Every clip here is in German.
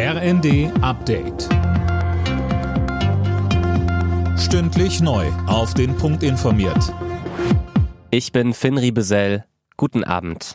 RND Update. Stündlich neu. Auf den Punkt informiert. Ich bin Finn Riebesell. Guten Abend.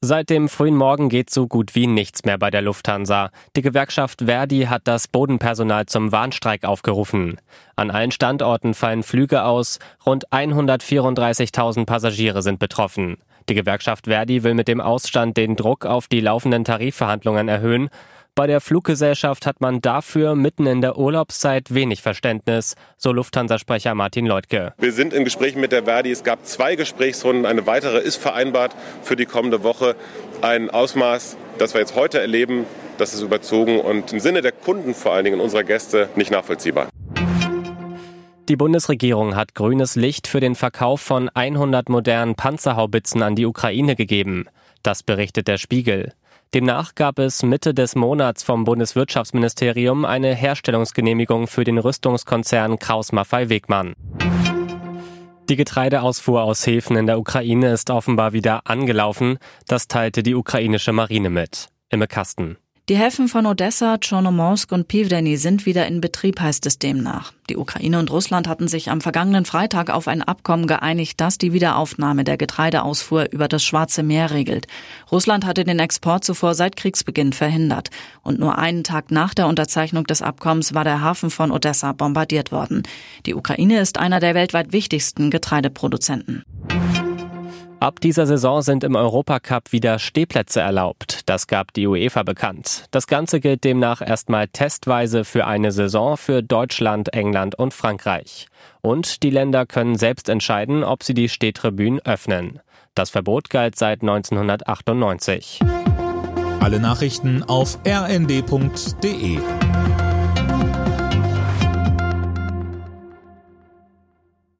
Seit dem frühen Morgen geht so gut wie nichts mehr bei der Lufthansa. Die Gewerkschaft Verdi hat das Bodenpersonal zum Warnstreik aufgerufen. An allen Standorten fallen Flüge aus. Rund 134.000 Passagiere sind betroffen. Die Gewerkschaft Verdi will mit dem Ausstand den Druck auf die laufenden Tarifverhandlungen erhöhen. Bei der Fluggesellschaft hat man dafür mitten in der Urlaubszeit wenig Verständnis, so Lufthansa-Sprecher Martin Leutke. Wir sind in Gesprächen mit der Verdi. Es gab zwei Gesprächsrunden. Eine weitere ist vereinbart für die kommende Woche. Ein Ausmaß, das wir jetzt heute erleben, das ist überzogen und im Sinne der Kunden vor allen Dingen unserer Gäste nicht nachvollziehbar. Die Bundesregierung hat grünes Licht für den Verkauf von 100 modernen Panzerhaubitzen an die Ukraine gegeben. Das berichtet der Spiegel. Demnach gab es Mitte des Monats vom Bundeswirtschaftsministerium eine Herstellungsgenehmigung für den Rüstungskonzern Kraus-Maffei-Wegmann. Die Getreideausfuhr aus Häfen in der Ukraine ist offenbar wieder angelaufen. Das teilte die ukrainische Marine mit. Imme Kasten. Die Häfen von Odessa, Tschernomorsk und Pivdeni sind wieder in Betrieb, heißt es demnach. Die Ukraine und Russland hatten sich am vergangenen Freitag auf ein Abkommen geeinigt, das die Wiederaufnahme der Getreideausfuhr über das Schwarze Meer regelt. Russland hatte den Export zuvor seit Kriegsbeginn verhindert. Und nur einen Tag nach der Unterzeichnung des Abkommens war der Hafen von Odessa bombardiert worden. Die Ukraine ist einer der weltweit wichtigsten Getreideproduzenten. Ab dieser Saison sind im Europacup wieder Stehplätze erlaubt. Das gab die UEFA bekannt. Das Ganze gilt demnach erstmal testweise für eine Saison für Deutschland, England und Frankreich. Und die Länder können selbst entscheiden, ob sie die Stehtribünen öffnen. Das Verbot galt seit 1998. Alle Nachrichten auf rnd.de